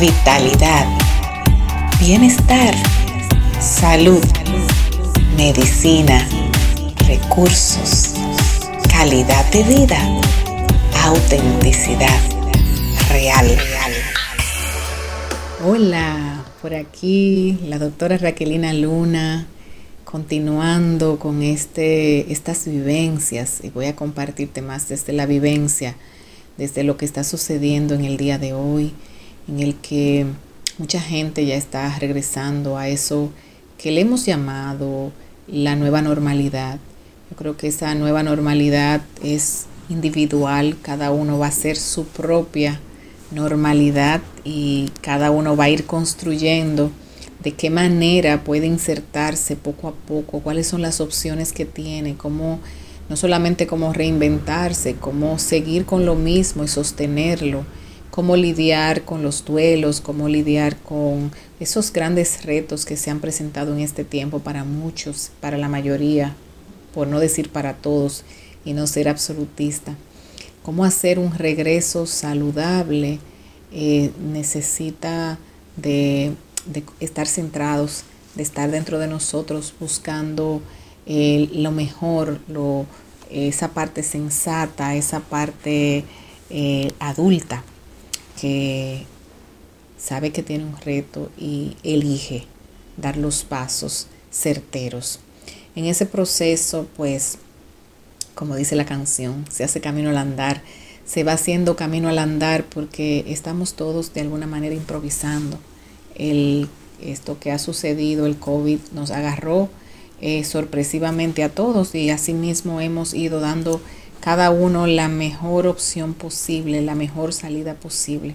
vitalidad, bienestar, salud, medicina, recursos, calidad de vida, autenticidad real. Hola, por aquí la doctora Raquelina Luna continuando con este, estas vivencias y voy a compartirte más desde la vivencia, desde lo que está sucediendo en el día de hoy, en el que mucha gente ya está regresando a eso que le hemos llamado la nueva normalidad. Yo creo que esa nueva normalidad es individual, cada uno va a ser su propia normalidad y cada uno va a ir construyendo de qué manera puede insertarse poco a poco, cuáles son las opciones que tiene, cómo no solamente cómo reinventarse, cómo seguir con lo mismo y sostenerlo, cómo lidiar con los duelos, cómo lidiar con esos grandes retos que se han presentado en este tiempo para muchos, para la mayoría, por no decir para todos y no ser absolutista. Cómo hacer un regreso saludable eh, necesita de estar centrados, de estar dentro de nosotros buscando eh, lo mejor, lo, esa parte sensata, esa parte eh, adulta que sabe que tiene un reto y elige dar los pasos certeros. En ese proceso, pues, como dice la canción, se hace camino al andar, se va haciendo camino al andar porque estamos todos de alguna manera improvisando el, esto que ha sucedido, el COVID, nos agarró eh, sorpresivamente a todos y asimismo hemos ido dando cada uno la mejor opción posible, la mejor salida posible.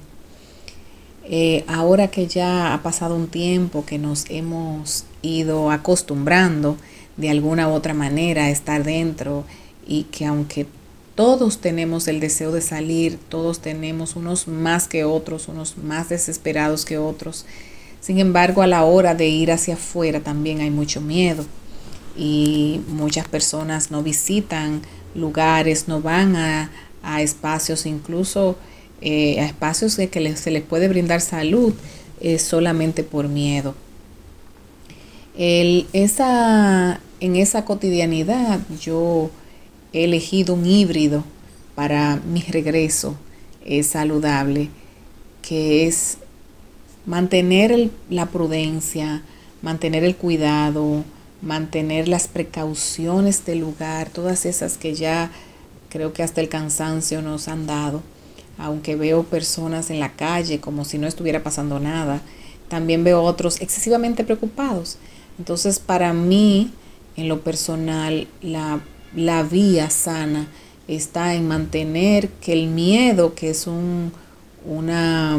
Eh, ahora que ya ha pasado un tiempo que nos hemos ido acostumbrando de alguna u otra manera a estar dentro y que aunque todos tenemos el deseo de salir, todos tenemos unos más que otros, unos más desesperados que otros, sin embargo, a la hora de ir hacia afuera también hay mucho miedo y muchas personas no visitan lugares, no van a, espacios, incluso eh, a espacios que se les puede brindar salud solamente por miedo. esa, en esa cotidianidad yo he elegido un híbrido para mi regreso saludable, que es mantener la prudencia, mantener el cuidado, mantener las precauciones del lugar, todas esas que ya creo que hasta el cansancio nos han dado, aunque veo personas en la calle como si no estuviera pasando nada, también veo otros excesivamente preocupados. Entonces, para mí, en lo personal, la, la vía sana está en mantener que el miedo, que es un, una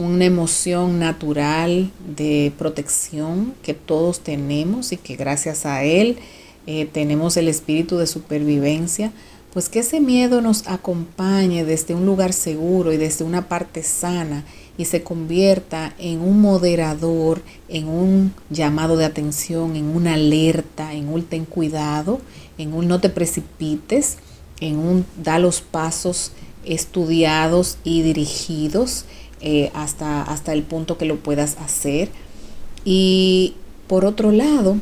una emoción natural de protección que todos tenemos y que gracias a él eh, tenemos el espíritu de supervivencia, pues que ese miedo nos acompañe desde un lugar seguro y desde una parte sana y se convierta en un moderador, en un llamado de atención, en una alerta, en un ten cuidado, en un no te precipites, en un da los pasos estudiados y dirigidos eh, hasta, hasta el punto que lo puedas hacer. Y por otro lado,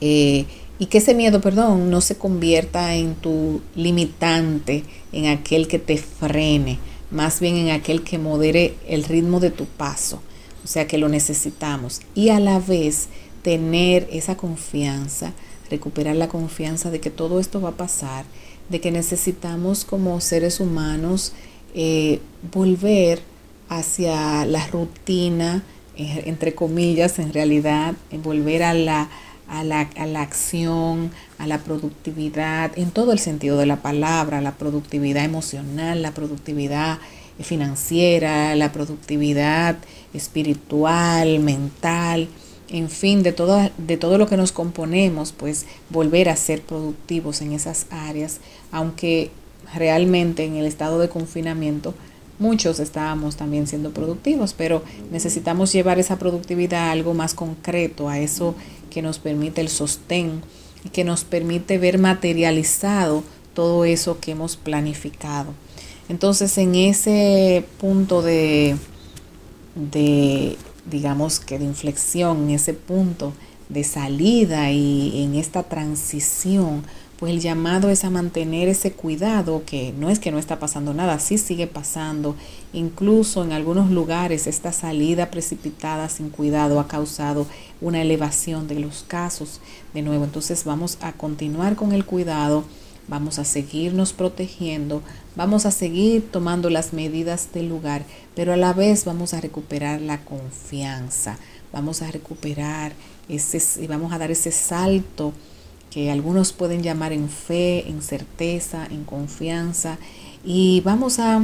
eh, y que ese miedo, perdón, no se convierta en tu limitante, en aquel que te frene, más bien en aquel que modere el ritmo de tu paso. O sea que lo necesitamos. Y a la vez tener esa confianza, recuperar la confianza de que todo esto va a pasar, de que necesitamos como seres humanos eh, volver hacia la rutina, eh, entre comillas, en realidad, volver a la, a la, a la acción, a la productividad, en todo el sentido de la palabra, la productividad emocional, la productividad financiera, la productividad espiritual, mental, en fin, de todo, de todo lo que nos componemos, pues volver a ser productivos en esas áreas, aunque realmente en el estado de confinamiento muchos estábamos también siendo productivos, pero necesitamos llevar esa productividad a algo más concreto, a eso que nos permite el sostén y que nos permite ver materializado todo eso que hemos planificado. Entonces, en ese punto de, de, digamos que de inflexión, en ese punto de salida y en esta transición, pues el llamado es a mantener ese cuidado, que no es que no está pasando nada, sí sigue pasando. Incluso en algunos lugares esta salida precipitada sin cuidado ha causado una elevación de los casos de nuevo. Entonces vamos a continuar con el cuidado, vamos a seguirnos protegiendo, vamos a seguir tomando las medidas del lugar, pero a la vez vamos a recuperar la confianza, vamos a recuperar ese, vamos a dar ese salto que algunos pueden llamar en fe, en certeza, en confianza, y vamos a,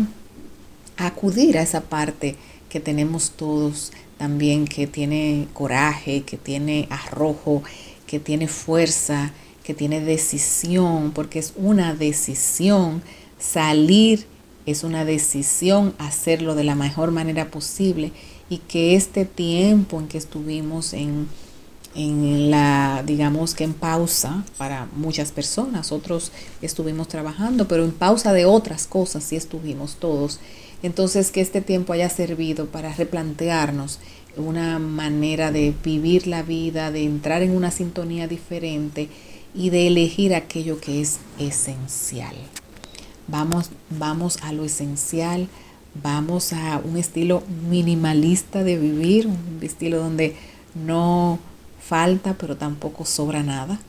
acudir a esa parte que tenemos todos también, que tiene coraje, que tiene arrojo, que tiene fuerza, que tiene decisión, porque es una decisión. Salir, es una decisión hacerlo de la mejor manera posible y que este tiempo en que estuvimos en en la, digamos que en pausa para muchas personas, otros estuvimos trabajando, pero en pausa de otras cosas sí estuvimos todos. Entonces que este tiempo haya servido para replantearnos una manera de vivir la vida, de entrar en una sintonía diferente y de elegir aquello que es esencial. Vamos, vamos a lo esencial, vamos a un estilo minimalista de vivir, un estilo donde no falta, pero tampoco sobra nada.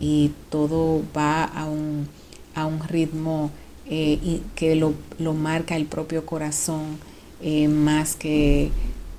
Y todo va a un, a un ritmo eh, que lo, marca el propio corazón, eh, más que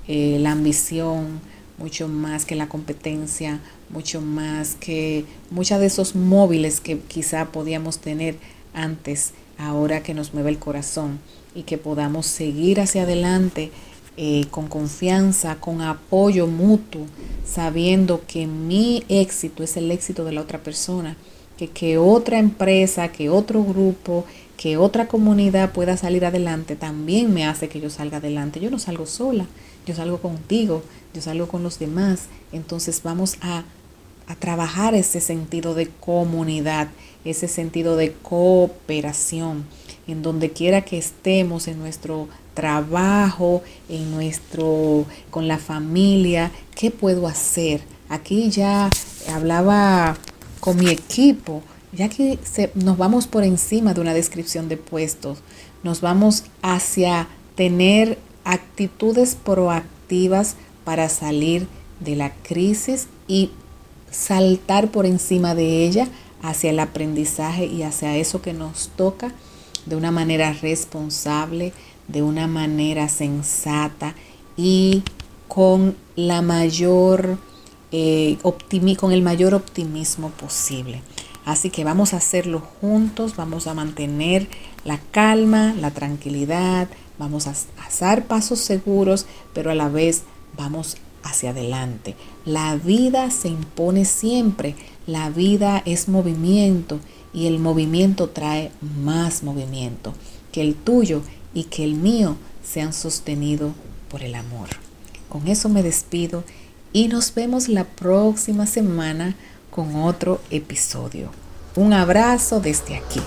eh, la ambición, mucho más que la competencia, mucho más que muchos de esos móviles que quizá podíamos tener antes, ahora que nos mueve el corazón y que podamos seguir hacia adelante eh, con confianza, con apoyo mutuo, sabiendo que mi éxito es el éxito de la otra persona, que, que otra empresa, que otro grupo, que otra comunidad pueda salir adelante, también me hace que yo salga adelante. Yo no salgo sola, yo salgo contigo, yo salgo con los demás. Entonces vamos a, a trabajar ese sentido de comunidad, ese sentido de cooperación, en donde quiera que estemos en nuestro trabajo, en nuestro, con la familia, ¿qué puedo hacer? Aquí ya hablaba con mi equipo, ya que nos vamos por encima de una descripción de puestos, nos vamos hacia tener actitudes proactivas para salir de la crisis y saltar por encima de ella hacia el aprendizaje y hacia eso que nos toca de una manera responsable, de una manera sensata y con la mayor eh, con el mayor optimismo posible. Así que vamos a hacerlo juntos, vamos a mantener la calma, la tranquilidad, vamos a hacer pasos seguros, pero a la vez vamos hacia adelante. La vida se impone siempre, la vida es movimiento y el movimiento trae más movimiento que el tuyo y que el mío sean sostenidos por el amor. Con eso me despido y nos vemos la próxima semana con otro episodio. Un abrazo desde aquí.